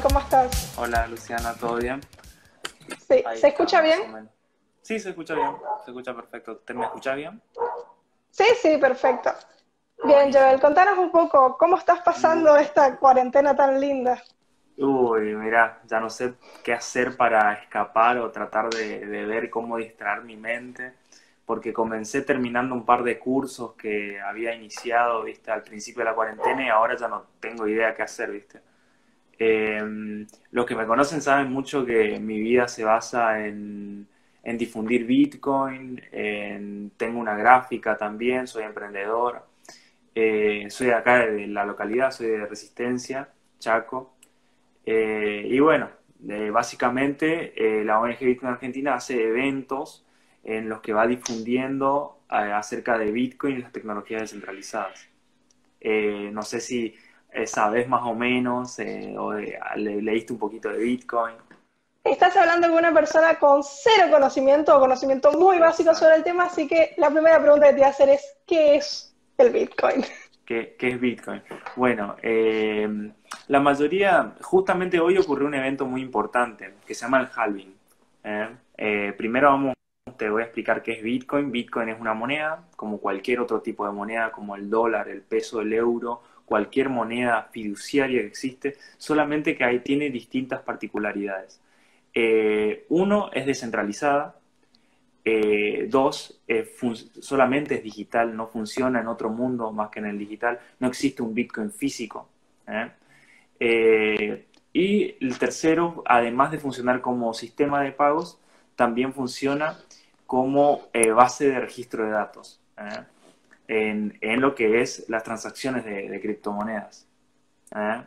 ¿cómo estás? Hola Luciana, ¿todo bien? Sí, Ahí ¿se escucha bien? Sí, se escucha bien, se escucha perfecto. ¿Te me escucha bien? Sí, sí, perfecto. Bien, Joel, contanos un poco, ¿cómo estás pasando esta cuarentena tan linda? Uy, mira, ya no sé qué hacer para escapar o tratar de, de ver cómo distraer mi mente, porque comencé terminando un par de cursos que había iniciado, viste, al principio de la cuarentena y ahora ya no tengo idea qué hacer, viste. Eh, los que me conocen saben mucho que mi vida se basa en, difundir Bitcoin, en- tengo una gráfica también, soy emprendedor, eh, soy de acá de la localidad, soy de Resistencia, Chaco, eh, y bueno, básicamente la ONG Bitcoin Argentina hace eventos en los que va difundiendo acerca de Bitcoin y las tecnologías descentralizadas. No sé si sabes más o menos eh, o de- le- leíste un poquito de Bitcoin. Estás hablando con una persona con cero conocimiento o conocimiento muy básico sobre el tema, así que la primera pregunta que te voy a hacer es, ¿qué es el Bitcoin? ¿Qué, qué es Bitcoin? Bueno, eh, la mayoría, justamente hoy ocurrió un evento muy importante que se llama el halving. ¿eh? Eh, primero vamos, te voy a explicar qué es Bitcoin. Bitcoin es una moneda, como cualquier otro tipo de moneda, como el dólar, el peso, el euro, cualquier moneda fiduciaria que existe, solamente que ahí tiene distintas particularidades. Eh, uno es descentralizada, eh, dos, solamente es digital, no funciona en otro mundo más que en el digital. No existe un Bitcoin físico. ¿eh? Y el tercero, además de funcionar como sistema de pagos, también funciona como base de registro de datos. En, lo que es las transacciones de, criptomonedas. ¿eh?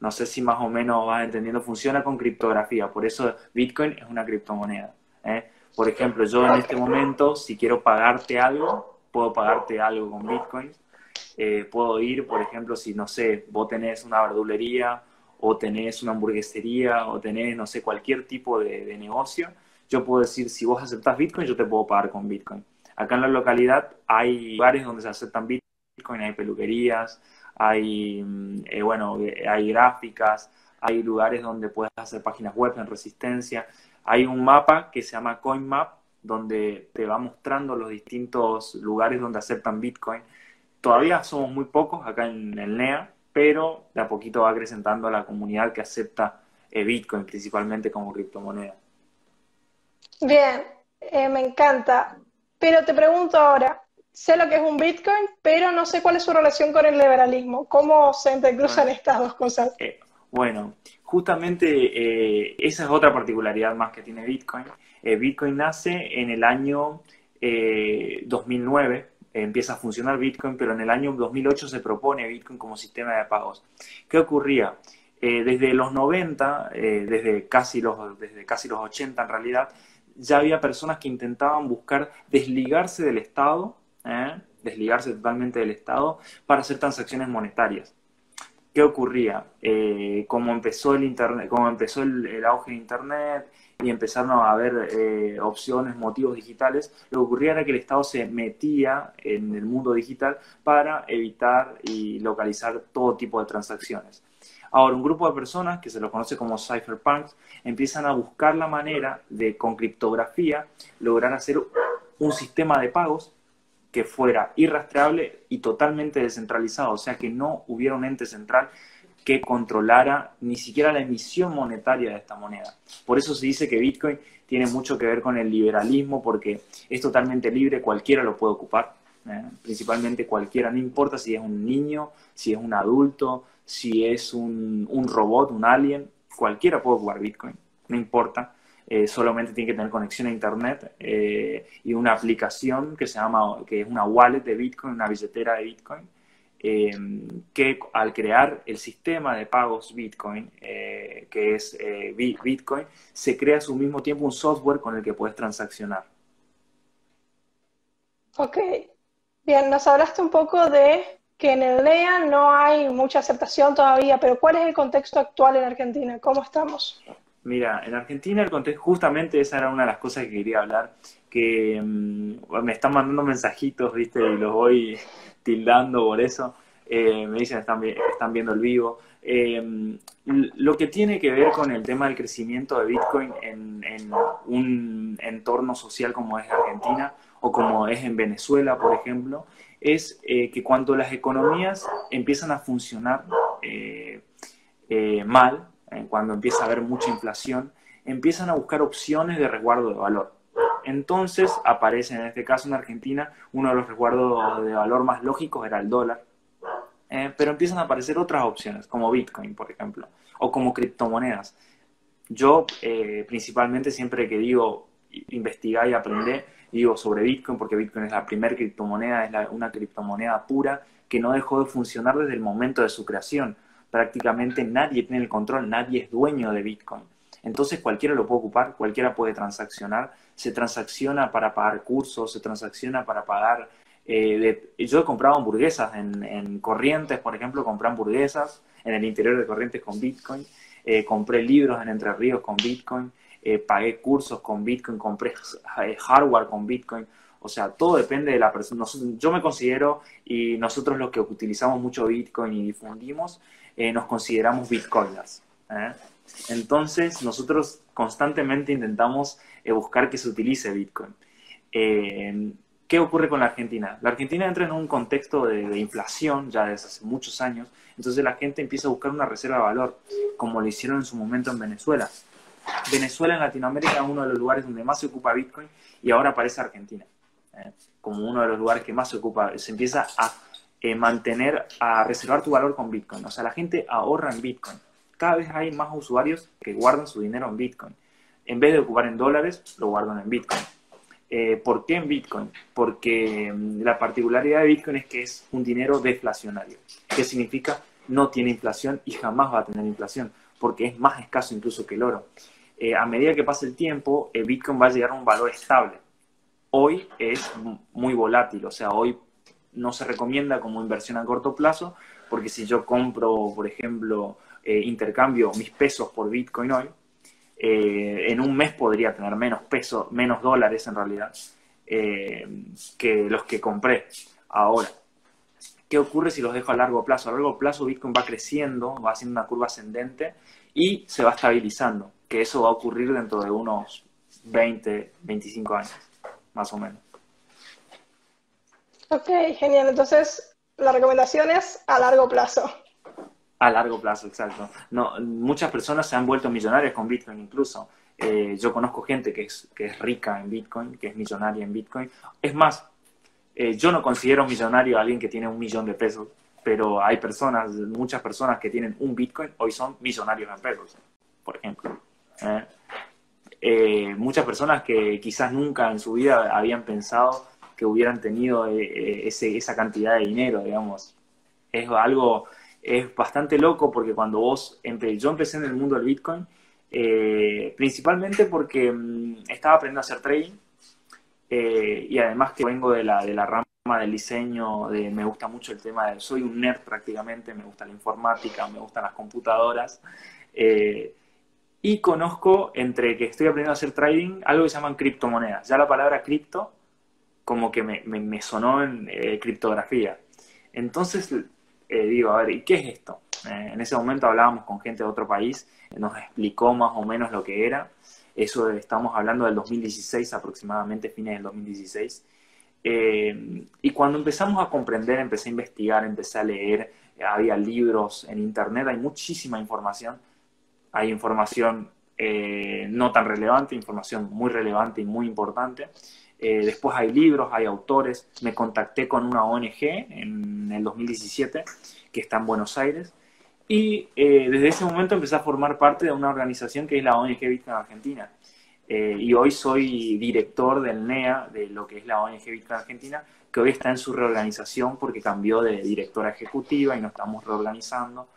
No sé si más o menos vas entendiendo, funciona con criptografía, por eso Bitcoin es una criptomoneda. ¿eh? Por ejemplo, yo en este momento, si quiero pagarte algo, puedo pagarte algo con Bitcoin. Eh, puedo ir, por ejemplo, si no sé, vos tenés una verdulería o tenés una hamburguesería o tenés, no sé, cualquier tipo de, de negocio, yo puedo decir, si vos aceptás Bitcoin, yo te puedo pagar con Bitcoin. Acá en la localidad hay lugares donde se aceptan Bitcoin, hay peluquerías, hay, mm, eh, bueno, eh, hay gráficas, hay lugares donde puedes hacer páginas web en Resistencia. Hay un mapa que se llama CoinMap, donde te va mostrando los distintos lugares donde aceptan Bitcoin. Todavía somos muy pocos acá en el NEA, pero de a poquito va acrecentando la comunidad que acepta eh, Bitcoin principalmente como criptomoneda. Bien, eh, me encanta, pero te pregunto ahora, sé lo que es un Bitcoin, pero no sé cuál es su relación con el liberalismo, ¿cómo se entrecruzan Bueno, estas dos cosas? eh, bueno, justamente eh, esa es otra particularidad más que tiene Bitcoin. Eh, Bitcoin nace en el año eh, 2009, eh, empieza a funcionar Bitcoin, pero en el año 2008 se propone Bitcoin como sistema de pagos. ¿Qué ocurría? Eh, desde los 90, eh, desde casi los, desde casi los 80 en realidad, ya había personas que intentaban buscar desligarse del Estado, ¿eh? desligarse totalmente del Estado para hacer transacciones monetarias. ¿Qué ocurría? Eh, como empezó el internet, como empezó el, auge de internet y empezaron a haber eh, opciones, motivos digitales, lo que ocurría era que el Estado se metía en el mundo digital para evitar y localizar todo tipo de transacciones. Ahora, un grupo de personas, que se los conoce como cypherpunks, empiezan a buscar la manera de, con criptografía, lograr hacer un sistema de pagos que fuera irrastreable y totalmente descentralizado, o sea que no hubiera un ente central que controlara ni siquiera la emisión monetaria de esta moneda. Por eso se dice que Bitcoin tiene mucho que ver con el liberalismo, porque es totalmente libre, cualquiera lo puede ocupar, ¿eh? principalmente cualquiera, no importa si es un niño, si es un adulto, si es un, un robot, un alien, cualquiera puede ocupar Bitcoin, no importa eh, solamente tiene que tener conexión a internet eh, y una aplicación que se llama, que es una wallet de Bitcoin, una billetera de Bitcoin, eh, que al crear el sistema de pagos Bitcoin, que es Bitcoin, se crea a su mismo tiempo un software con el que puedes transaccionar. Ok, bien, nos hablaste un poco de que en el NEA no hay mucha aceptación todavía, pero ¿cuál es el contexto actual en Argentina? ¿Cómo estamos? Mira, en Argentina el contexto, justamente esa era una de las cosas que quería hablar, que um, me están mandando mensajitos, ¿viste? Y los voy tildando por eso. Eh, me dicen están, están viendo el vivo. Eh, lo que tiene que ver con el tema del crecimiento de Bitcoin en, un entorno social como es Argentina o como es en Venezuela, por ejemplo, es eh, que cuando las economías empiezan a funcionar eh, mal, cuando empieza a haber mucha inflación, empiezan a buscar opciones de resguardo de valor. Entonces aparece en este caso en Argentina uno de los resguardos de valor más lógicos era el dólar, eh, pero empiezan a aparecer otras opciones, como Bitcoin, por ejemplo, o como criptomonedas. Yo, eh, principalmente, siempre que digo investigar y aprender, digo sobre Bitcoin, porque Bitcoin es la primera criptomoneda, es una criptomoneda pura que no dejó de funcionar desde el momento de su creación. Prácticamente nadie tiene el control, nadie es dueño de Bitcoin. Entonces cualquiera lo puede ocupar, cualquiera puede transaccionar. Se transacciona para pagar cursos, se transacciona para pagar eh, yo he comprado hamburguesas en, Corrientes, por ejemplo, compré hamburguesas en el interior de Corrientes con Bitcoin, eh, compré libros en Entre Ríos con Bitcoin, eh, pagué cursos con Bitcoin, compré hardware con Bitcoin. O sea, todo depende de la persona. Yo me considero, y nosotros los que utilizamos mucho Bitcoin y difundimos, nos consideramos Bitcoiners. Entonces, nosotros constantemente intentamos buscar que se utilice Bitcoin. ¿Qué ocurre con la Argentina? La Argentina entra en un contexto de, inflación ya desde hace muchos años, entonces la gente empieza a buscar una reserva de valor, como lo hicieron en su momento en Venezuela. Venezuela en Latinoamérica es uno de los lugares donde más se ocupa Bitcoin y ahora aparece Argentina, ¿eh? como uno de los lugares que más se ocupa, se empieza a eh, mantener, a reservar tu valor con Bitcoin. O sea, la gente ahorra en Bitcoin. Cada vez hay más usuarios que guardan su dinero en Bitcoin. En vez de ocupar en dólares, lo guardan en Bitcoin. Eh, ¿Por qué en Bitcoin? Porque mm, la particularidad de Bitcoin es que es un dinero deflacionario. ¿Qué significa? No tiene inflación y jamás va a tener inflación, porque es más escaso incluso que el oro. Eh, a medida que pasa el tiempo, el Bitcoin va a llegar a un valor estable. Hoy es muy volátil, o sea, hoy no se recomienda como inversión a corto plazo, porque si yo compro, por ejemplo, eh, intercambio mis pesos por Bitcoin hoy, eh, en un mes podría tener menos pesos, menos dólares en realidad, eh, que los que compré ahora. ¿Qué ocurre si los dejo a largo plazo? A largo plazo Bitcoin va creciendo, va haciendo una curva ascendente y se va estabilizando, que eso va a ocurrir dentro de unos 20, 25 años, más o menos. Ok, genial. Entonces, la recomendación es a largo plazo. A largo plazo, exacto. No, muchas personas se han vuelto millonarias con Bitcoin incluso. Eh, yo conozco gente que es, que es rica en Bitcoin, que es millonaria en Bitcoin. Es más, eh, yo no considero millonario a alguien que tiene un millón de pesos, pero hay personas, muchas personas que tienen un Bitcoin hoy son millonarios en pesos, por ejemplo. ¿eh? muchas personas que quizás nunca en su vida habían pensado que hubieran tenido ese, esa cantidad de dinero, digamos. Es algo es bastante loco porque cuando vos, yo empecé en el mundo del Bitcoin, eh, principalmente porque mm, estaba aprendiendo a hacer trading eh, y además que vengo de la, de la rama del diseño, de, me gusta mucho el tema de, soy un nerd prácticamente, me gusta la informática, me gustan las computadoras. Eh, y conozco, entre que estoy aprendiendo a hacer trading, algo que se llaman criptomonedas. Ya la palabra cripto como que me, sonó en criptografía. Entonces eh, digo, a ver, ¿y qué es esto? Eh, en ese momento hablábamos con gente de otro país, nos explicó más o menos lo que era. Eso estamos hablando del 2016 aproximadamente, fines del 2016. Eh, y cuando empezamos a comprender, empecé a investigar, empecé a leer, había libros en internet, hay muchísima información. Hay información no tan relevante, información muy relevante y muy importante. Eh, después hay libros, hay autores. Me contacté con una ONG en el 2017 que está en Buenos Aires. Y eh, desde ese momento empecé a formar parte de una organización que es la ONG Bitcoin Argentina. Eh, y hoy soy director del NEA, de lo que es la ONG Bitcoin Argentina, que hoy está en su reorganización porque cambió de directora ejecutiva y nos estamos reorganizando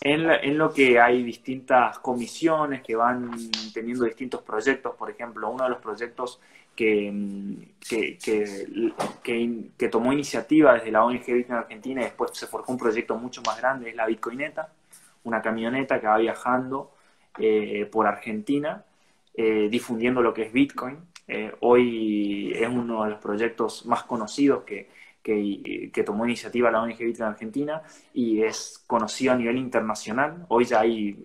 en, lo que hay distintas comisiones que van teniendo distintos proyectos. Por ejemplo, uno de los proyectos que, que, que, tomó iniciativa desde la ONG Bitcoin Argentina y después se forjó un proyecto mucho más grande es la Bitcoineta, una camioneta que va viajando eh, por Argentina eh, difundiendo lo que es Bitcoin. Eh, hoy es uno de los proyectos más conocidos que, que, que, tomó iniciativa la ONG Bitcoin Argentina y es conocido a nivel internacional. Hoy ya hay,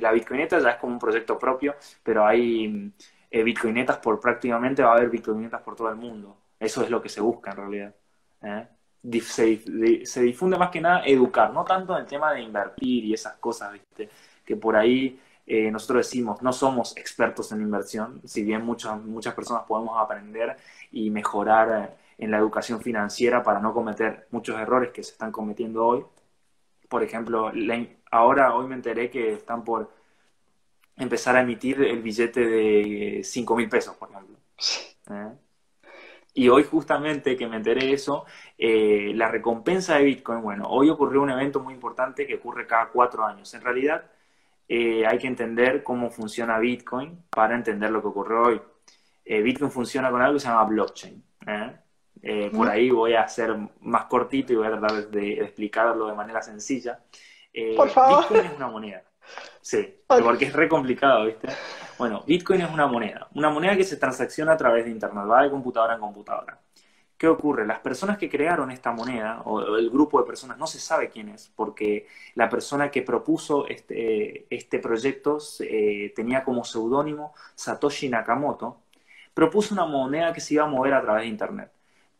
la Bitcoineta ya es como un proyecto propio, pero hay eh, Bitcoinetas por prácticamente, va a haber Bitcoinetas por todo el mundo. Eso es lo que se busca en realidad. ¿eh? Se, difunde más que nada educar, no tanto en el tema de invertir y esas cosas. Que por ahí eh, nosotros decimos, no somos expertos en inversión, si bien muchas, muchas personas podemos aprender y mejorar en la educación financiera para no cometer muchos errores que se están cometiendo hoy. Por ejemplo, ahora hoy me enteré que están por empezar a emitir el billete de 5 mil pesos, por ejemplo. ¿Eh? Y hoy justamente que me enteré de eso, eh, la recompensa de Bitcoin, bueno, hoy ocurrió un evento muy importante que ocurre cada cuatro años. En realidad eh, hay que entender cómo funciona Bitcoin para entender lo que ocurrió hoy. Bitcoin funciona con algo que se llama blockchain. por ahí voy a ser más cortito y voy a tratar de, explicarlo de manera sencilla. por favor. Bitcoin es una moneda. Sí, porque es re complicado, ¿viste? Bueno, Bitcoin es una moneda, una moneda que se transacciona a través de Internet, va de computadora en computadora. ¿Qué ocurre? Las personas que crearon esta moneda, o el grupo de personas, no se sabe quién es, porque la persona que propuso este, este proyecto eh, tenía como seudónimo Satoshi Nakamoto, propuso una moneda que se iba a mover a través de Internet.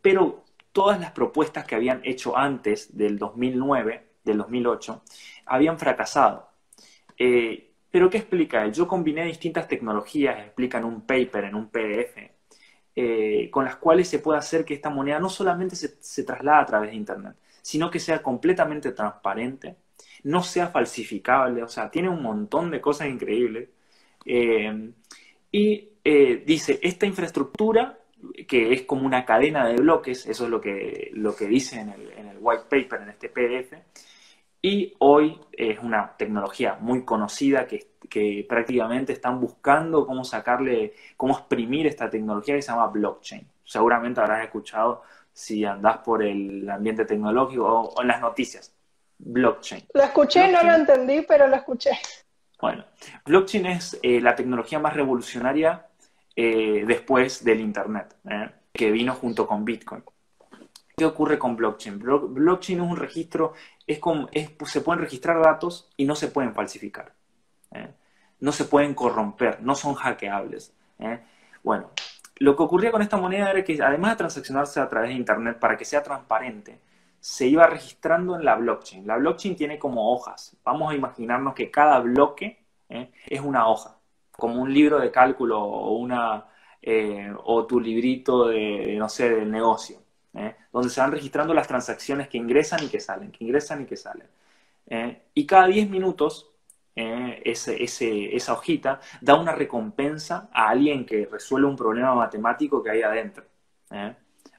Pero todas las propuestas que habían hecho antes del 2009, del 2008, habían fracasado. Eh, pero ¿qué explica? Yo combiné distintas tecnologías, explica en un paper, en un PDF, eh, con las cuales se puede hacer que esta moneda no solamente se, se traslada a través de Internet, sino que sea completamente transparente, no sea falsificable, o sea, tiene un montón de cosas increíbles. Eh, y dice, esta infraestructura, que es como una cadena de bloques, eso es lo que, lo que dice en el, en el white paper, en este PDF, y hoy es una tecnología muy conocida que, prácticamente están buscando cómo sacarle, cómo exprimir esta tecnología que se llama blockchain. Seguramente habrás escuchado si andás por el ambiente tecnológico o, en las noticias. Blockchain. Lo escuché, no lo entendí, pero lo escuché. Bueno, blockchain es eh, la tecnología más revolucionaria eh, después del Internet, eh, que vino junto con Bitcoin. ¿Qué ocurre con blockchain? blockchain es un registro, es como, se pueden registrar datos y no se pueden falsificar. ¿eh? No se pueden corromper, no son hackeables. ¿eh? Bueno, lo que ocurría con esta moneda era que además de transaccionarse a través de Internet para que sea transparente, se iba registrando en la blockchain. La blockchain tiene como hojas. Vamos a imaginarnos que cada bloque ¿eh? es una hoja, como un libro de cálculo o, una, o tu librito de, no sé, del negocio. ¿Eh? donde se van registrando las transacciones que ingresan y que salen, que ingresan y que salen. ¿eh? y cada 10 minutos, ¿eh? esa hojita da una recompensa a alguien que resuelve un problema matemático que hay adentro.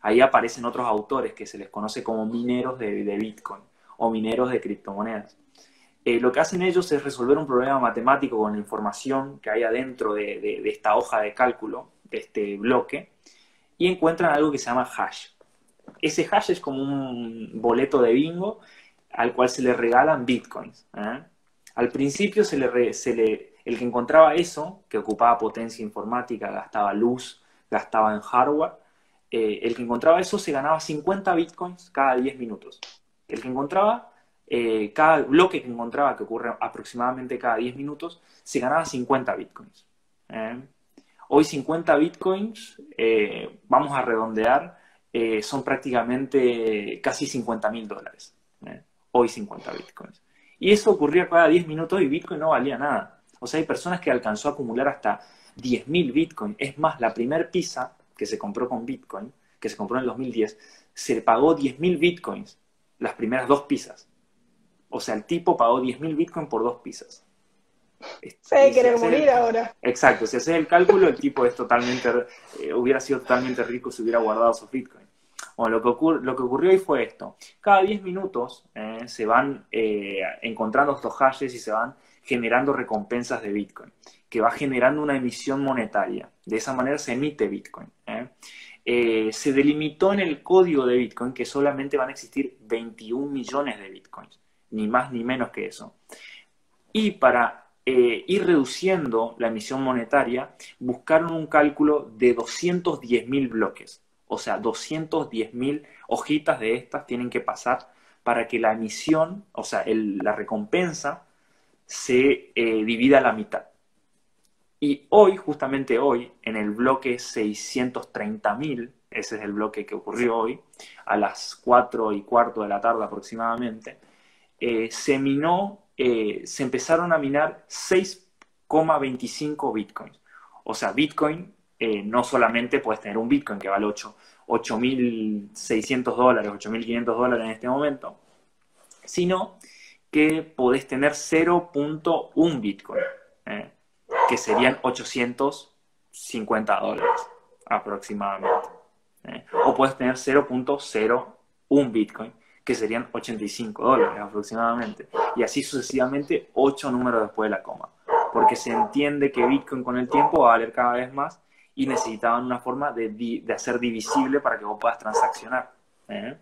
Ahí aparecen otros autores que se les conoce como mineros de, Bitcoin o mineros de criptomonedas. lo que hacen ellos es resolver un problema matemático con la información que hay adentro de, de, esta hoja de cálculo, de este bloque, y encuentran algo que se llama hash ese hash es como un boleto de bingo al cual se le regalan bitcoins. ¿eh? Al principio se le, se le, el que encontraba eso, que ocupaba potencia informática, gastaba luz, gastaba en hardware, eh, el que encontraba eso se ganaba 50 bitcoins cada 10 minutos. El que encontraba, eh, cada bloque que encontraba, que ocurre aproximadamente cada 10 minutos, se ganaba 50 bitcoins. Hoy 50 bitcoins, vamos a redondear, eh, son prácticamente casi 50 mil dólares. ¿eh? Hoy 50 bitcoins. Y eso ocurría cada 10 minutos y Bitcoin no valía nada. O sea, hay personas que alcanzó a acumular hasta 10.000 Bitcoin. Es más, la primer pizza que se compró con Bitcoin, que se compró en el 2010, se pagó 10.000 Bitcoins, las primeras dos pizzas. O sea, el tipo pagó 10.000 Bitcoin por dos pizzas. Se quiere morir ahora. Exacto, si haces el cálculo, el tipo es totalmente, eh, hubiera sido totalmente rico si hubiera guardado sus Bitcoin. Bueno, lo que, ocurrió hoy fue esto. Cada 10 minutos eh, se van eh, encontrando estos hashes y se van generando recompensas de Bitcoin, que va generando una emisión monetaria. De esa manera se emite Bitcoin. se delimitó en el código de Bitcoin que solamente van a existir 21 millones de Bitcoins, ni más ni menos que eso. Y para eh, ir reduciendo la emisión monetaria, buscaron un cálculo de 210.000 bloques. O sea, 210 mil hojitas de estas tienen que pasar para que la emisión, o sea, la recompensa, se eh, divida a la mitad. Y hoy, justamente hoy, en el bloque 630.000, ese es el bloque que ocurrió hoy, a las 4 y cuarto de la tarde aproximadamente, eh, se minó, eh, se empezaron a minar 6,25 bitcoins. O sea, bitcoin, no solamente puedes tener un bitcoin que vale 8, 8.600 dólares, 8.500 dólares en este momento, sino que podés tener 0.1 Bitcoin, eh, que serían 850 dólares aproximadamente. Eh. O puedes tener 0.01 Bitcoin, que serían 85 dólares aproximadamente. Y así sucesivamente, 8 números después de la coma. Porque se entiende que Bitcoin con el tiempo va a valer cada vez más y necesitaban una forma de, de hacer divisible para que vos puedas transaccionar. ¿eh?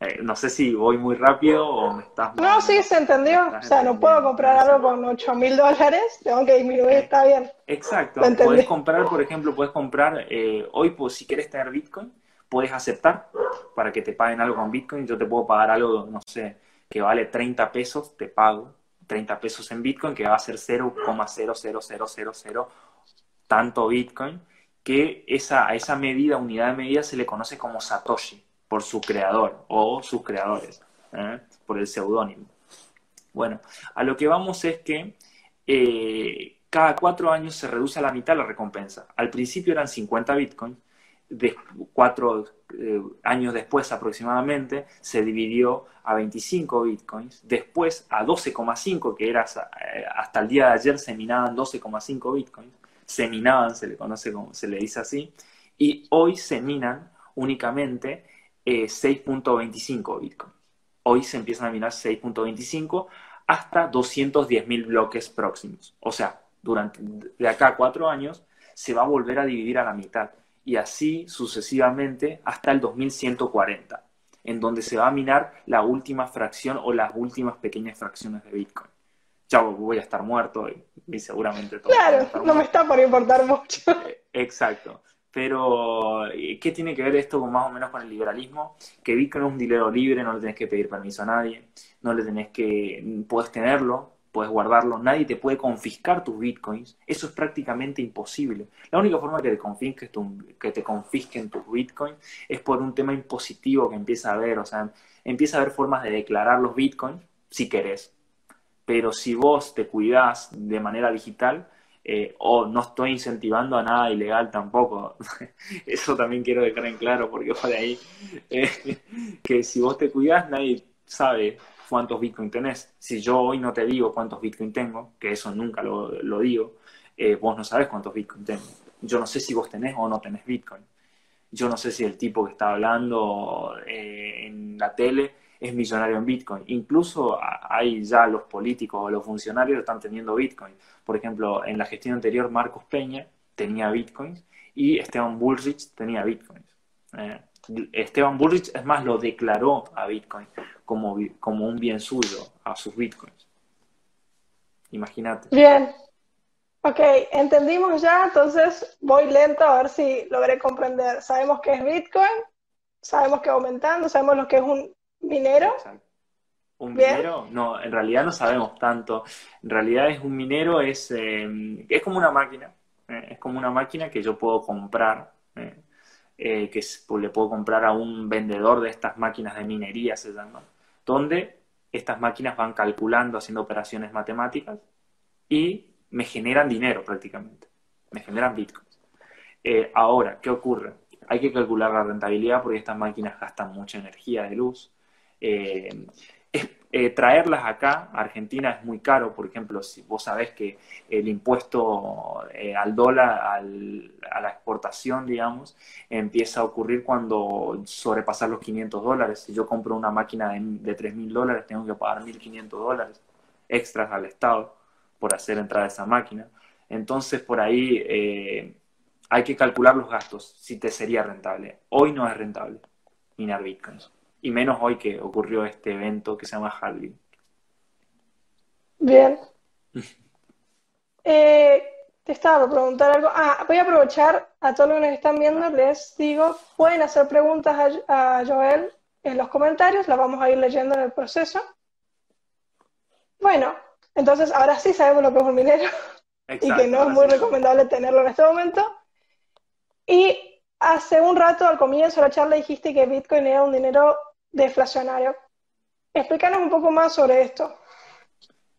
Eh, no sé si voy muy rápido o me estás... No, sí, se entendió. O sea, no puedo comprar algo con 8 mil dólares, tengo que disminuir, eh, está bien. Exacto. Puedes comprar, por ejemplo, puedes comprar, hoy pues, si quieres tener Bitcoin, puedes aceptar para que te paguen algo con Bitcoin. Yo te puedo pagar algo, no sé, que vale 30 pesos, te pago 30 pesos en Bitcoin, que va a ser 0,00000 tanto Bitcoin que esa, a esa medida, unidad de medida, se le conoce como Satoshi, por su creador o sus creadores, ¿eh? por el seudónimo. Bueno, a lo que vamos es que eh, cada cuatro años se reduce a la mitad la recompensa. Al principio eran 50 bitcoins, de cuatro eh, años después aproximadamente se dividió a 25 bitcoins, después a 12,5, que era hasta el día de ayer se minaban 12,5 bitcoins, se minaban, se le conoce como, se le dice así, y hoy se minan únicamente 6.25 eh, Bitcoin. Hoy se empiezan a minar 6.25 hasta 210.000 bloques próximos. O sea, durante de acá a cuatro años se va a volver a dividir a la mitad y así sucesivamente hasta el 2140, en donde se va a minar la última fracción o las últimas pequeñas fracciones de Bitcoin ya voy a estar muerto y, seguramente todo. Claro, no me está por importar mucho. Eh, exacto. Pero, ¿qué tiene que ver esto con, más o menos con el liberalismo? Que Bitcoin es un dinero libre, no le tenés que pedir permiso a nadie, no le tenés que, puedes tenerlo, puedes guardarlo, nadie te puede confiscar tus bitcoins, eso es prácticamente imposible. La única forma que te confisques, que te confisquen tus bitcoins es por un tema impositivo que empieza a haber, o sea, empieza a haber formas de declarar los bitcoins, si querés, pero si vos te cuidás de manera digital, eh, o no estoy incentivando a nada ilegal tampoco, eso también quiero dejar en claro, porque por ahí, eh, que si vos te cuidás, nadie sabe cuántos bitcoins tenés. Si yo hoy no te digo cuántos bitcoins tengo, que eso nunca lo, lo digo, eh, vos no sabes cuántos bitcoins tengo. Yo no sé si vos tenés o no tenés bitcoin. Yo no sé si el tipo que está hablando en la tele es millonario en Bitcoin. Incluso hay ya los políticos o los funcionarios están teniendo Bitcoin. Por ejemplo, en la gestión anterior, Marcos Peña tenía Bitcoins y Esteban Bullrich tenía Bitcoins. Eh, Esteban Bullrich, es más, lo declaró a Bitcoin como, como un bien suyo, a sus Bitcoins. Imagínate. Bien. Ok, entendimos ya, entonces voy lento a ver si logré comprender. Sabemos que es Bitcoin, sabemos que aumentando, sabemos lo que es un ¿Minero? ¿Un minero? No, en realidad no sabemos tanto. En realidad es un minero, es, em, es como una máquina. Eh, es como una máquina que yo puedo comprar, eh, eh, que le puedo comprar a un vendedor de estas máquinas de minería, se llama, donde estas máquinas van calculando, haciendo operaciones matemáticas y me generan dinero prácticamente. Me generan bitcoins. ahora, ¿qué ocurre? Hay que calcular la rentabilidad porque estas máquinas gastan mucha energía de luz eh, eh, traerlas acá a Argentina es muy caro, por ejemplo, si vos sabés que el impuesto eh, al dólar, a la exportación, digamos, empieza a ocurrir cuando sobrepasar los 500 dólares. Si yo compro una máquina de, de 3.000 dólares, tengo que pagar 1.500 dólares extras al Estado por hacer entrar esa máquina. Entonces, por ahí hay que calcular los gastos, si te sería rentable. Hoy no es rentable minar bitcoins y menos hoy que ocurrió este evento que se llama Halving. Bien. Eh, te estaba por preguntar algo. Ah, voy a aprovechar a todos los que nos están viendo, les digo, pueden hacer preguntas a, Joel en los comentarios, las vamos a ir leyendo en el proceso. Bueno, entonces ahora sí sabemos lo que es un minero y que no es muy recomendable tenerlo en este momento. Y hace un rato, al comienzo de la charla, dijiste que Bitcoin era un dinero deflacionario. Explícanos un poco más sobre esto.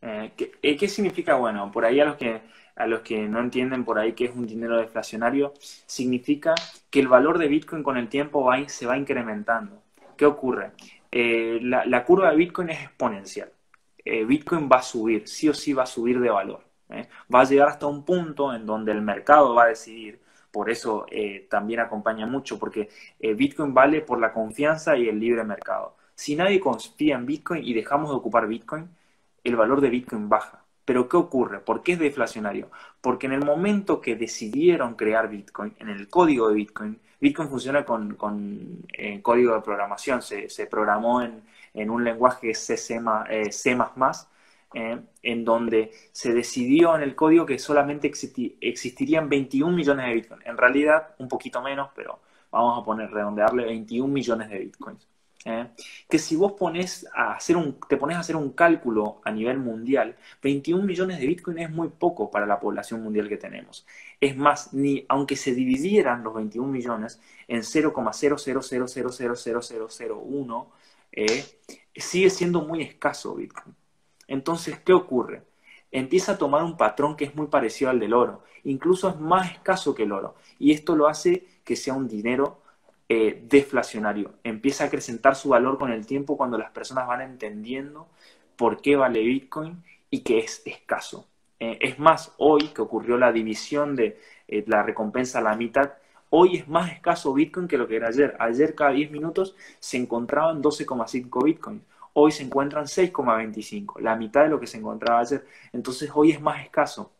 Eh, ¿qué, ¿qué, significa? Bueno, por ahí a los que a los que no entienden por ahí que es un dinero deflacionario, significa que el valor de Bitcoin con el tiempo va, se va incrementando. ¿Qué ocurre? Eh, la, curva de Bitcoin es exponencial. Eh, Bitcoin va a subir, sí o sí va a subir de valor. ¿eh? Va a llegar hasta un punto en donde el mercado va a decidir. Por eso también acompaña mucho, porque Bitcoin vale por la confianza y el libre mercado. Si nadie confía en Bitcoin y dejamos de ocupar Bitcoin, el valor de Bitcoin baja. Pero ¿qué ocurre? ¿Por qué es deflacionario? Porque en el momento que decidieron crear Bitcoin, en el código de Bitcoin, Bitcoin funciona con, eh, código de programación, se, programó en, un lenguaje C, eh, C++, eh, en donde se decidió en el código que solamente existirían 21 millones de Bitcoin. En realidad, un poquito menos, pero vamos a poner, redondearle 21 millones de Bitcoins. ¿eh? que si vos pones a hacer un, te pones a hacer un cálculo a nivel mundial, 21 millones de Bitcoin es muy poco para la población mundial que tenemos. Es más, ni aunque se dividieran los 21 millones en 0,000000001, eh, sigue siendo muy escaso Bitcoin. Entonces, ¿qué ocurre? Empieza a tomar un patrón que es muy parecido al del oro. Incluso es más escaso que el oro. Y esto lo hace que sea un dinero eh, deflacionario. Empieza a acrecentar su valor con el tiempo cuando las personas van entendiendo por qué vale Bitcoin y que es escaso. Eh, es más, hoy que ocurrió la división de eh, la recompensa a la mitad, hoy es más escaso Bitcoin que lo que era ayer. Ayer cada 10 minutos se encontraban 12,5 Bitcoins. Hoy se encuentran 6,25, la mitad de lo que se encontraba ayer. Entonces hoy es más escaso.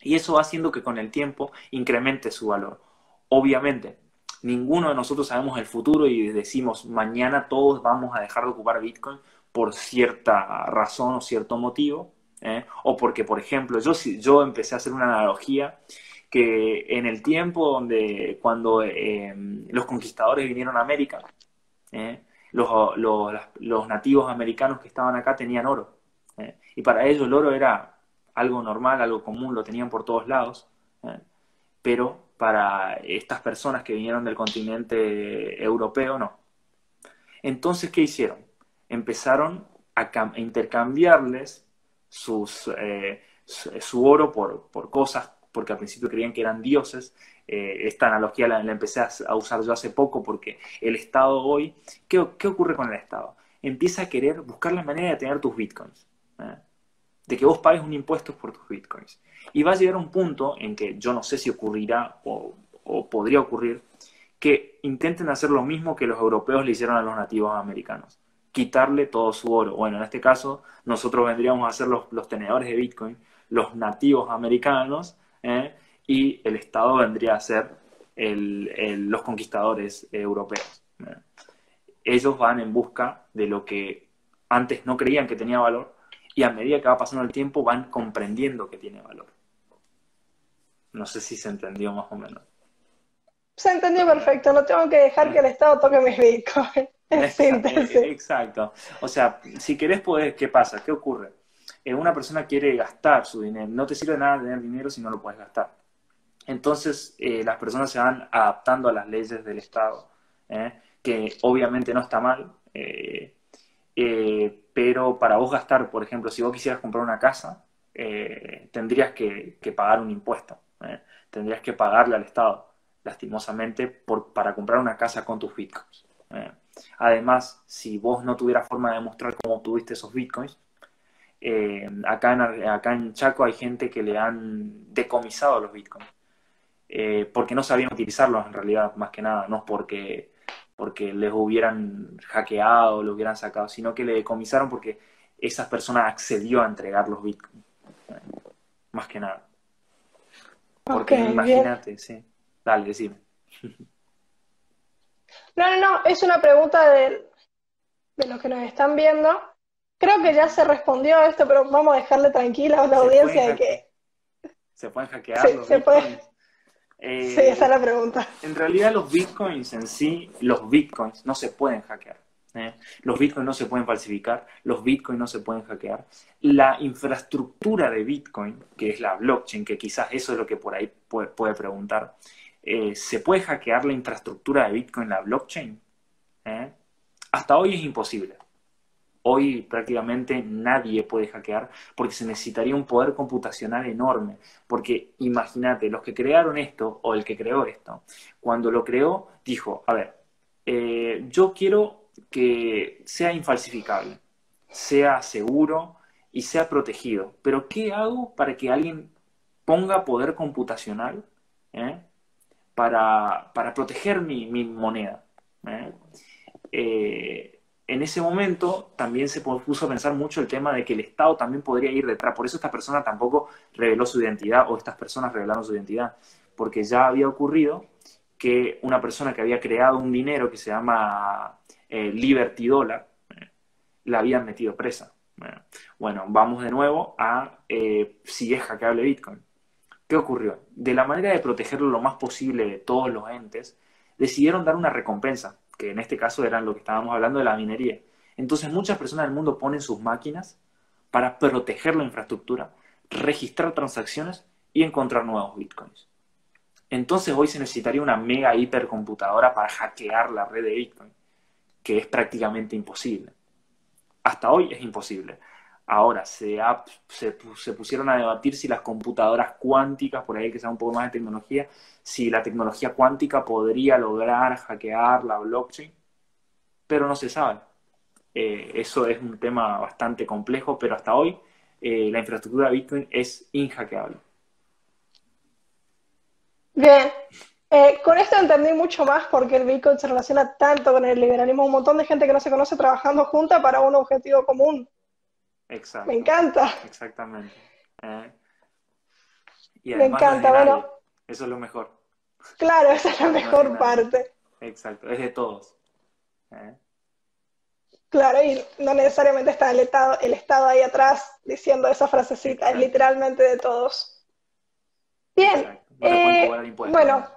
Y eso va haciendo que con el tiempo incremente su valor. Obviamente, ninguno de nosotros sabemos el futuro y decimos mañana todos vamos a dejar de ocupar Bitcoin por cierta razón o cierto motivo. ¿eh? O porque, por ejemplo, yo, yo empecé a hacer una analogía que en el tiempo donde cuando em, los conquistadores vinieron a América, ¿eh? Los, los, nativos americanos que estaban acá tenían oro. ¿eh? Y para ellos el oro era algo normal, algo común, lo tenían por todos lados. Pero para estas personas que vinieron del continente europeo, no. Entonces, ¿qué hicieron? Empezaron a, intercambiarles eh, su, oro por, por, cosas, porque al principio creían que eran dioses. Eh, esta analogía la, empecé a, usar yo hace poco porque el Estado hoy, ¿qué, ocurre con el Estado? Empieza a querer buscar la manera de tener tus bitcoins. ¿eh? De que vos pagues un impuesto por tus bitcoins. Y va a llegar un punto en que yo no sé si ocurrirá o, podría ocurrir, que intenten hacer lo mismo que los europeos le hicieron a los nativos americanos, quitarle todo su oro. Bueno, en este caso nosotros vendríamos a ser los, tenedores de Bitcoin, los nativos americanos, ¿eh? y el Estado vendría a ser los conquistadores europeos. ¿eh? Ellos van en busca de lo que antes no creían que tenía valor y a medida que va pasando el tiempo van comprendiendo que tiene valor. No sé si se entendió más o menos. Se entendió perfecto, no tengo que dejar que el Estado toque mis bitcoins. Exacto. O sea, si querés poder, ¿qué pasa? ¿Qué ocurre? Eh, una persona quiere gastar su dinero, no te sirve nada tener dinero si no lo puedes gastar. Entonces, eh, las personas se van adaptando a las leyes del Estado, ¿eh? que obviamente no está mal, pero para vos gastar, por ejemplo, si vos quisieras comprar una casa, tendrías que pagar un impuesto. ¿eh? tendrías que pagarle al Estado, lastimosamente, para comprar una casa con tus bitcoins. ¿eh? Además, si vos no tuvieras forma de demostrar cómo obtuviste esos bitcoins, eh, acá, en, acá en Chaco hay gente que le han decomisado los bitcoins, porque no sabían utilizarlos en realidad, más que nada, no porque, porque les hubieran hackeado, lo hubieran sacado, sino que le decomisaron porque esa persona accedió a entregar los bitcoins, más que nada. Porque imagínate, sí. Dale, decime. No, no, no, es una pregunta de, de los que nos están viendo. Creo que ya se respondió a esto, pero vamos a dejarle tranquila a la audiencia de que ¿Se pueden hackear? Sí, se puede. Eh, sí, esa es la pregunta. En realidad los bitcoins en sí, los bitcoins no se pueden hackear. ¿eh? Los bitcoins no se pueden falsificar, los bitcoins no se pueden hackear. La infraestructura de bitcoin, que es la blockchain, que quizás eso es lo que por ahí puede, preguntar, eh, ¿se puede hackear la infraestructura de bitcoin, la blockchain? Hasta hoy es imposible. Hoy prácticamente nadie puede hackear porque se necesitaría un poder computacional enorme. Porque imagínate, los que crearon esto o el que creó esto, cuando lo creó, dijo, a ver, eh, yo quiero que sea infalsificable, sea seguro y sea protegido. Pero ¿qué hago para que alguien ponga poder computacional eh, para, proteger mi, moneda? Eh, en ese momento también se puso a pensar mucho el tema de que el Estado también podría ir detrás. Por eso esta persona tampoco reveló su identidad o estas personas revelaron su identidad, porque ya había ocurrido que una persona que había creado un dinero que se llama eh, Liberty Dollar, eh, la habían metido presa. Bueno, vamos de nuevo a eh, si es hackeable Bitcoin. ¿Qué ocurrió? De la manera de protegerlo lo más posible de todos los entes, decidieron dar una recompensa que en este caso eran lo que estábamos hablando de la minería. Entonces muchas personas del mundo ponen sus máquinas para proteger la infraestructura, registrar transacciones y encontrar nuevos bitcoins. Entonces hoy se necesitaría una mega hipercomputadora para hackear la red de Bitcoin, que es prácticamente imposible. Hasta hoy es imposible. Ahora se, se, pusieron a debatir si las computadoras cuánticas, por ahí que sea un poco más de tecnología, si la tecnología cuántica podría lograr hackear la blockchain, pero no se sabe. Eh, eso es un tema bastante complejo, pero hasta hoy eh, la infraestructura de Bitcoin es inhackeable. Bien, eh, con esto entendí mucho más porque el Bitcoin se relaciona tanto con el liberalismo, un montón de gente que no se conoce trabajando junta para un objetivo común. Exacto. Me encanta. Exactamente. Eh, Me encanta, bueno. Eso es lo mejor. Claro, esa es la mejor parte. Exacto, es de todos. Eh. Claro, y no necesariamente está el Estado, el Estado ahí atrás diciendo esa frasecita, es literalmente de todos. Bien, eh, bueno,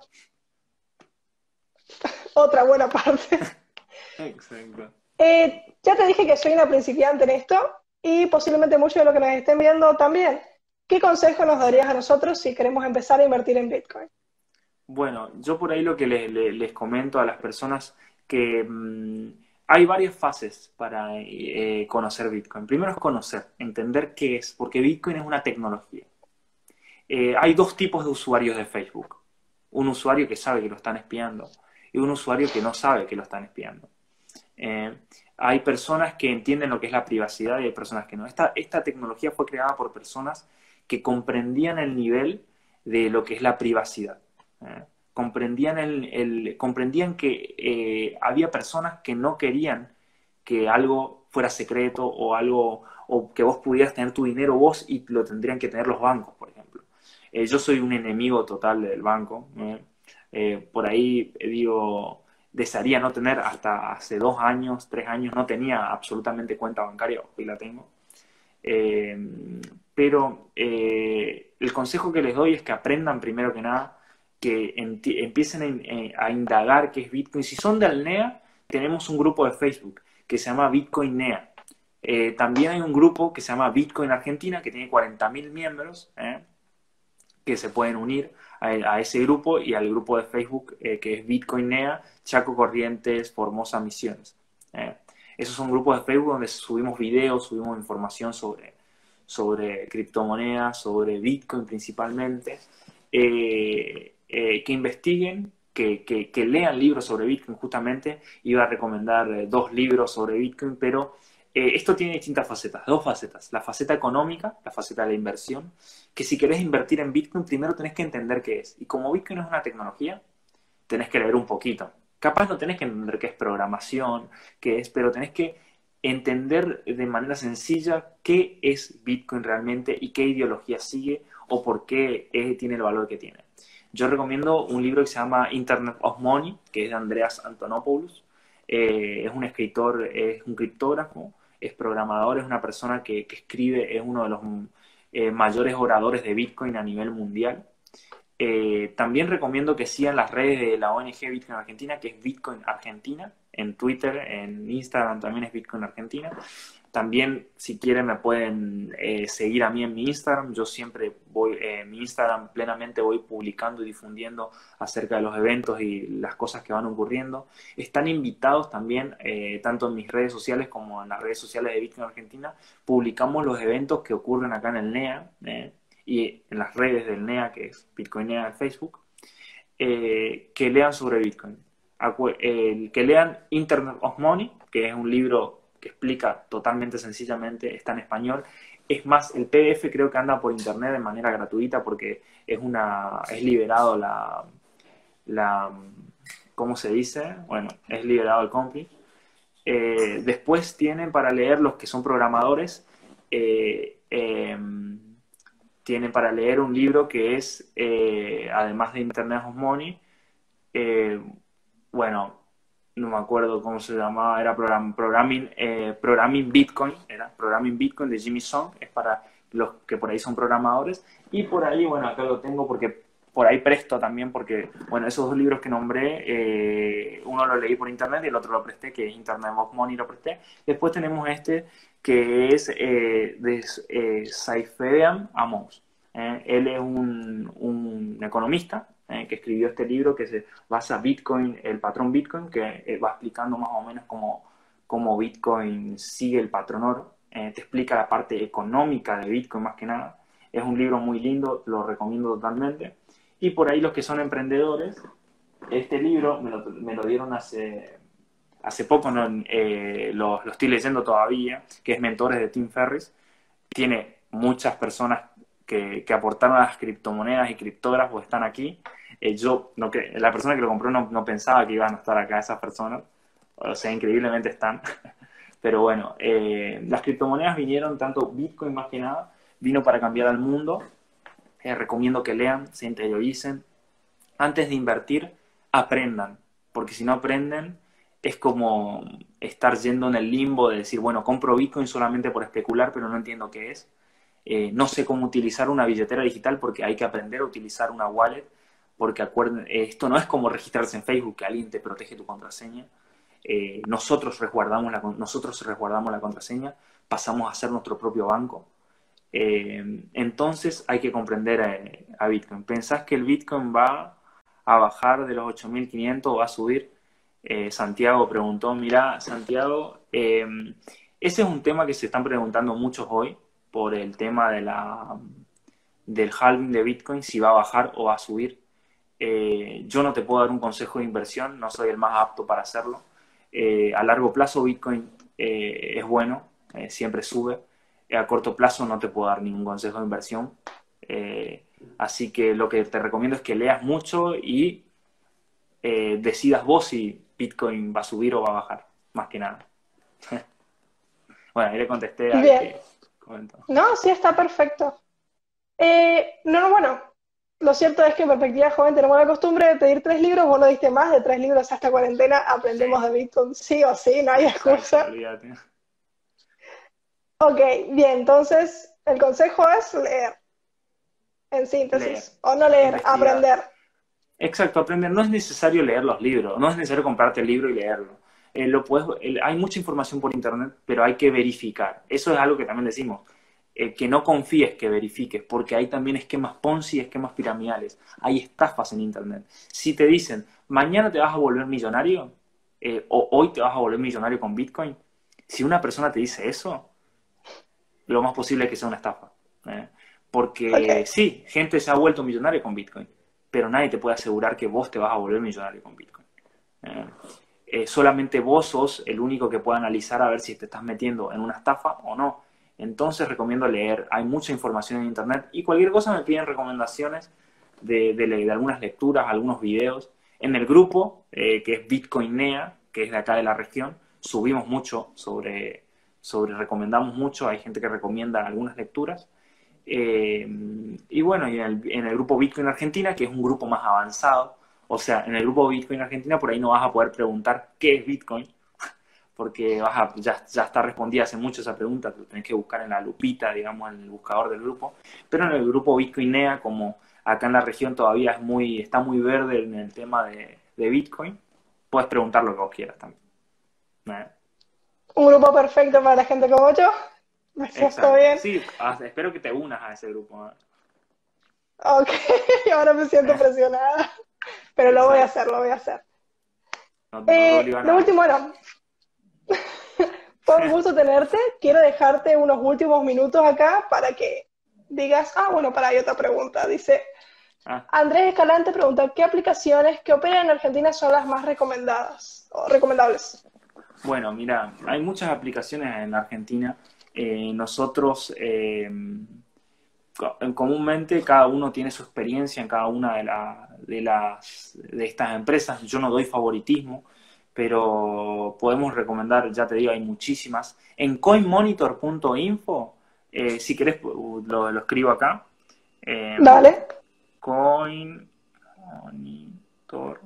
otra buena parte. Exacto. ya te dije que soy una principiante en esto, y posiblemente muchos de los que nos estén viendo también. ¿Qué consejo nos darías a nosotros si queremos empezar a invertir en Bitcoin? Bueno, yo por ahí lo que les, comento a las personas que mm, hay varias fases para eh, conocer Bitcoin. Primero es conocer, entender qué es, porque Bitcoin es una tecnología. Eh, hay dos tipos de usuarios de Facebook. Un usuario que sabe que lo están espiando y un usuario que no sabe que lo están espiando. Eh, hay personas que entienden lo que es la privacidad y hay personas que no. Esta, tecnología fue creada por personas que comprendían el nivel de lo que es la privacidad. ¿eh? Comprendían, el, comprendían que eh, había personas que no querían que algo fuera secreto o algo o que vos pudieras tener tu dinero vos y lo tendrían que tener los bancos, por ejemplo. Eh, yo soy un enemigo total del banco. por ahí digo, desearía no tener hasta hace dos años, tres años, no tenía absolutamente cuenta bancaria, hoy la tengo. Eh, pero eh, el consejo que les doy es que aprendan primero que nada, que empiecen a, indagar qué es Bitcoin. Si son de Alnea, tenemos un grupo de Facebook que se llama Bitcoin NEA. Eh, también hay un grupo que se llama Bitcoin Argentina, que tiene 40.000 miembros, que se pueden unir a, ese grupo y al grupo de Facebook que es Bitcoin NEA Chaco Corrientes, Formosa Misiones. Eh, esos son grupos de Facebook donde subimos videos, subimos información sobre, sobre criptomonedas, sobre Bitcoin principalmente, eh, eh, que investiguen, que, que, lean libros sobre Bitcoin justamente. Iba a recomendar dos libros sobre Bitcoin, pero esto tiene distintas facetas, dos facetas. La faceta económica, la faceta de la inversión, que si querés invertir en Bitcoin, primero tenés que entender qué es. Y como Bitcoin es una tecnología, tenés que leer un poquito. Capaz no tenés que entender qué es programación, qué es, pero tenés que entender de manera sencilla qué es Bitcoin realmente y qué ideología sigue o por qué tiene el valor que tiene. Yo recomiendo un libro que se llama Internet of Money, que es de Andreas Antonopoulos. Eh, es un escritor, es un criptógrafo, es programador, es una persona que, escribe, es uno de los eh, mayores oradores de Bitcoin a nivel mundial. Eh, también recomiendo que sigan las redes de la ONG Bitcoin Argentina, que es Bitcoin Argentina, en Twitter, en Instagram también es Bitcoin Argentina. También, si quieren, me pueden eh, seguir a mí en mi Instagram. Yo siempre voy, en mi Instagram plenamente voy publicando y difundiendo acerca de los eventos y las cosas que van ocurriendo. Están invitados también, eh, tanto en mis redes sociales como en las redes sociales de Bitcoin Argentina, publicamos los eventos que ocurren acá en el NEA eh, y en las redes del NEA, que es Bitcoin NEA en Facebook, que lean sobre Bitcoin. que lean Internet of Money, que es un libro que explica totalmente sencillamente, está en español. Es más, el PDF creo que anda por internet de manera gratuita porque es una es liberado la, la ¿cómo se dice? Bueno, es liberado el compli. Eh, después tienen para leer los que son programadores, eh, em, tienen para leer un libro que es, eh, además de Internet of Money, bueno, no me acuerdo cómo se llamaba, era programming, eh, programming Bitcoin, era Programming Bitcoin de Jimmy Song, es para los que por ahí son programadores. Y por ahí, bueno, acá lo tengo porque por ahí presto también, porque, bueno, esos dos libros que nombré, eh, uno lo leí por internet y el otro lo presté, que es Internet of Money, lo presté. Después tenemos este, que es eh, de eh, Saifedean Amos. él es un, un economista, eh, que escribió este libro que se basa Bitcoin, el patrón Bitcoin, que eh, va explicando más o menos cómo, cómo Bitcoin sigue el patrón oro. Eh, te explica la parte económica de Bitcoin más que nada. Es un libro muy lindo, lo recomiendo totalmente. Y por ahí los que son emprendedores, este libro me lo, me lo dieron hace, hace poco, no, lo, lo, estoy leyendo todavía, que es Mentores de Tim Ferris. Tiene muchas personas que, que aportaron a las criptomonedas y criptógrafos, están aquí. Eh, yo, no, que, la persona que lo compró no, no, pensaba que iban a estar acá esas personas, o sea, increíblemente están. Pero bueno, eh, las criptomonedas vinieron, tanto Bitcoin más que nada, vino para cambiar al mundo. Eh, recomiendo que lean, se interioricen. Antes de invertir, aprendan, porque si no aprenden, es como estar yendo en el limbo de decir, bueno, compro Bitcoin solamente por especular, pero no entiendo qué es. no sé cómo utilizar una billetera digital porque hay que aprender a utilizar una wallet porque acuerden, esto no es como registrarse en Facebook, que alguien te protege tu contraseña. Eh, nosotros, resguardamos la, nosotros resguardamos la contraseña, pasamos a ser nuestro propio banco. Eh, entonces hay que comprender a, Bitcoin. ¿Pensás que el Bitcoin va a bajar de los 8.500 o va a subir? Eh, Santiago preguntó, mira, Santiago, ese es un tema que se están preguntando muchos hoy por el tema de la, del halving de Bitcoin, si va a bajar o va a subir. Eh, yo no te puedo dar un consejo de inversión, no soy el más apto para hacerlo. Eh, a largo plazo Bitcoin eh, es bueno, siempre sube. a corto plazo no te puedo dar ningún consejo de inversión. así que lo que te recomiendo es que leas mucho y decidas vos si Bitcoin va a subir o va a bajar, más que nada. bueno, ahí le contesté a que comentó. No, sí, está perfecto. no, no, bueno, lo cierto es que en Perspectiva Joven tenemos la costumbre de pedir tres libros, vos no diste más de tres libros hasta cuarentena, aprendemos de Bitcoin sí o sí, no hay excusa. Ok, bien, entonces el consejo es leer, en síntesis, o no leer, aprender. Exacto, aprender. No es necesario leer los libros, no es necesario comprarte el libro y leerlo. Eh, lo puedes, hay mucha información por internet, pero hay que verificar. Eso es algo que también decimos eh, que no confíes, que verifiques, porque hay también esquemas Ponzi y esquemas piramidales. Hay estafas en Internet. Si te dicen, mañana te vas a volver millonario, eh, o hoy te vas a volver millonario con Bitcoin, si una persona te dice eso, lo más posible es que sea una estafa. ¿eh? Porque sí, gente se ha vuelto millonario con Bitcoin, pero nadie te puede asegurar que vos te vas a volver millonario con Bitcoin. solamente vos sos el único que puede analizar a ver si te estás metiendo en una estafa o no. Entonces recomiendo leer, hay mucha información en internet y cualquier cosa me piden recomendaciones de, algunas lecturas, algunos videos. En el grupo, eh, que es Bitcoinea, que es de acá de la región, subimos mucho sobre, sobre recomendamos mucho, hay gente que recomienda algunas lecturas. Eh, y bueno, y en el, en el grupo Bitcoin Argentina, que es un grupo más avanzado, o sea, en el grupo Bitcoin Argentina por ahí no vas a poder preguntar qué es Bitcoin, porque vas a, ya, ya está respondida hace mucho esa pregunta, lo tenés que buscar en la lupita, digamos, en el buscador del grupo. Pero en el grupo Bitcoinea, como acá en la región todavía es muy, está muy verde en el tema de, Bitcoin, puedes preguntar lo que vos quieras también. ¿Eh? Un grupo perfecto para la gente como yo. ¿Me siento bien? Sí, espero que te unas a ese grupo. ¿eh? Ok, ahora me siento presionada. Pero lo voy a hacer, lo voy a hacer. Eh, lo último, bueno, fue un gusto tenerte. Quiero dejarte unos últimos minutos acá para que digas, ah, bueno, para, hay otra pregunta. Dice, ah. Andrés Escalante pregunta, ¿qué aplicaciones que operan en Argentina son las más recomendadas o recomendables? Bueno, mira, hay muchas aplicaciones en Argentina. Eh, nosotros, eh, comúnmente, cada uno tiene su experiencia en cada una de, de, las, de estas empresas. Yo no doy favoritismo pero podemos recomendar, ya te digo, hay muchísimas. En coinmonitor.info, eh, si querés, lo, lo escribo acá. Eh, Dale. Coinmonitor.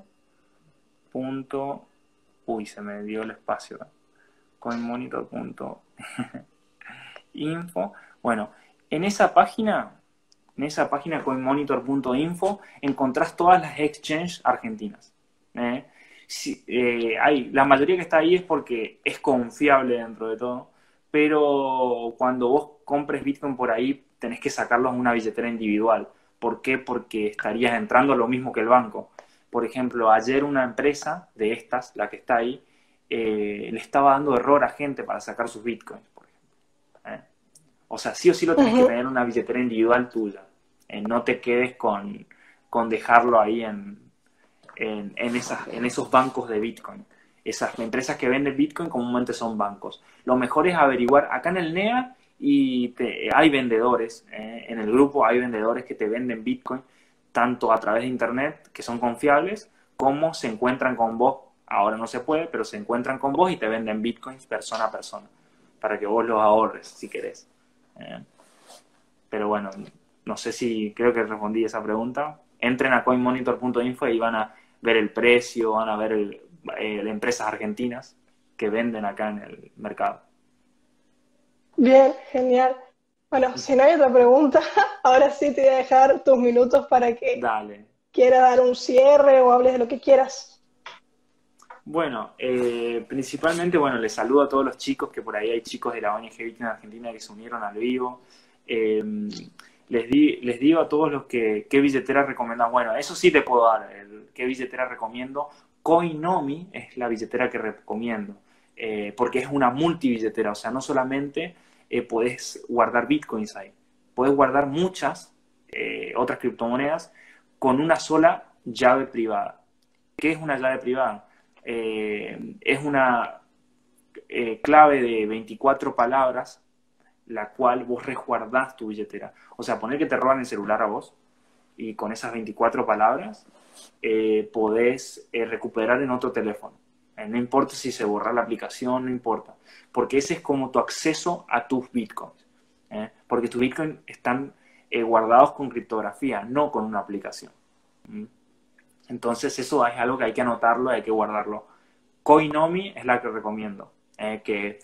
Uy, se me dio el espacio. Coinmonitor.info. Bueno, en esa página, en esa página coinmonitor.info, encontrás todas las exchanges argentinas. ¿eh? Eh, hay, la mayoría que está ahí es porque es confiable dentro de todo, pero cuando vos compres Bitcoin por ahí, tenés que sacarlo en una billetera individual. ¿Por qué? Porque estarías entrando lo mismo que el banco. Por ejemplo, ayer una empresa de estas, la que está ahí, eh, le estaba dando error a gente para sacar sus bitcoins, por ejemplo. ¿eh? O sea, sí o sí lo tenés que tener en una billetera individual tuya. no te quedes con, con dejarlo ahí en, en, esos bancos de Bitcoin. Esas empresas que venden Bitcoin comúnmente son bancos. Lo mejor es averiguar, acá en el NEA y hay vendedores, eh, en el grupo hay vendedores que te venden Bitcoin tanto a través de Internet, que son confiables, como se encuentran con vos. Ahora no se puede, pero se encuentran con vos y te venden Bitcoins persona a persona, para que vos los ahorres si querés. Eh, pero bueno, no sé si creo que respondí esa pregunta. Entren a coinmonitor.info y van a ver el precio, van a ver el, eh, empresas argentinas que venden acá en el mercado. Bien, genial. Bueno, si no hay otra pregunta, ahora sí te voy a dejar tus minutos para que Dale. quieras dar un cierre o hables de lo que quieras. Bueno, eh, principalmente, bueno, les saludo a todos los chicos, que por ahí hay chicos de la ONG Bitcoin Argentina que se unieron al vivo. Eh, les, di, les digo a todos los que qué billetera recomiendan. Bueno, eso sí te puedo dar, el, qué billetera recomiendo. Coinomi es la billetera que recomiendo, eh, porque es una multibilletera, o sea, no solamente eh, puedes guardar bitcoins ahí, puedes guardar muchas eh, otras criptomonedas con una sola llave privada. ¿Qué es una llave privada? es una clave de 24 palabras la cual vos resguardás tu billetera. O sea, poner que te roban el celular a vos y con esas 24 palabras eh, podés eh, recuperar en otro teléfono. Eh, no importa si se borra la aplicación, no importa. Porque ese es como tu acceso a tus bitcoins. Porque tus bitcoins están guardados con criptografía, no con una aplicación. Entonces eso es algo que hay que anotarlo, hay que guardarlo. Coinomi es la que recomiendo. Eh, que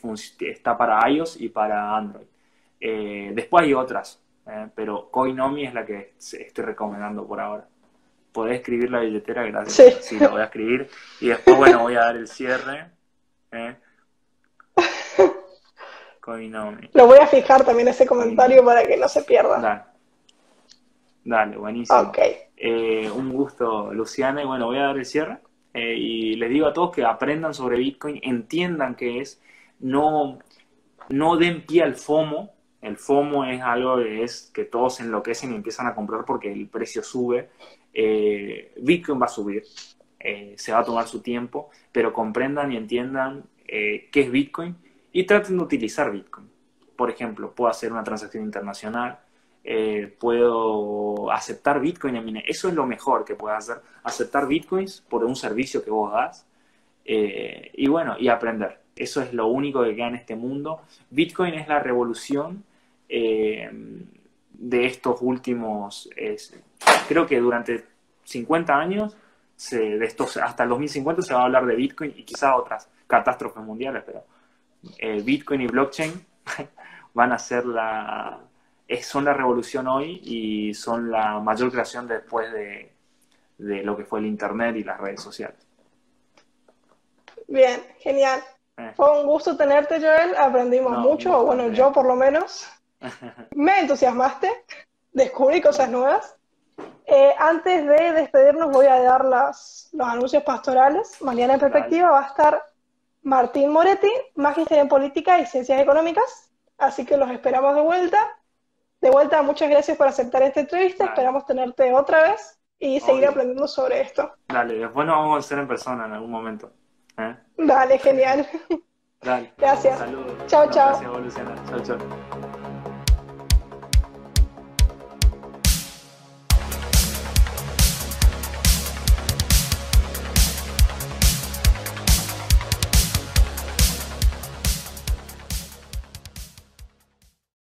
está para iOS y para Android. Eh, después hay otras, eh, pero Coinomi es la que estoy recomendando por ahora. Podés escribir la billetera, gracias. Sí. lo voy a escribir. Y después, bueno, voy a dar el cierre. Coinomi. Lo voy a fijar también ese comentario para que no se pierda. Dale, Dale buenísimo. un gusto, Luciana. Y bueno, voy a dar el cierre. Eh, y les digo a todos que aprendan sobre Bitcoin, entiendan qué es, no, no den pie al FOMO. El FOMO es algo que es que todos enloquecen y empiezan a comprar porque el precio sube. Eh, Bitcoin va a subir, eh, se va a tomar su tiempo, pero comprendan y entiendan qué es Bitcoin y traten de utilizar Bitcoin. Por ejemplo, puedo hacer una transacción internacional, eh, puedo aceptar Bitcoin Eso es lo mejor que puedo hacer, aceptar Bitcoins por un servicio que vos das eh, y bueno, y aprender. Eso es lo único que queda en este mundo. Bitcoin es la revolución eh, de estos últimos, creo que durante 50 años de estos, hasta el 2050 se va a hablar de Bitcoin y quizá otras catástrofes mundiales, pero eh, Bitcoin y blockchain van a ser la, son la revolución hoy y son la mayor creación después de, lo que fue el Internet y las redes sociales. Bien, genial. Eh. Fue un gusto tenerte, Joel. Aprendimos mucho, bueno, yo por lo menos. Me entusiasmaste, descubrí cosas nuevas. Eh, antes de despedirnos voy a dar las, los anuncios pastorales. Mañana en perspectiva va a estar Martín Moretti, Magister en Política y Ciencias Económicas. Así que los esperamos de vuelta. De vuelta, muchas gracias por aceptar esta entrevista. Esperamos tenerte otra vez y seguir aprendiendo sobre esto. Dale, después nos vamos a hacer en persona en algún momento. ¿eh? Dale, genial. Dale. Gracias. Saludos. Chao, chao. Gracias, Luciana. Chao, chao.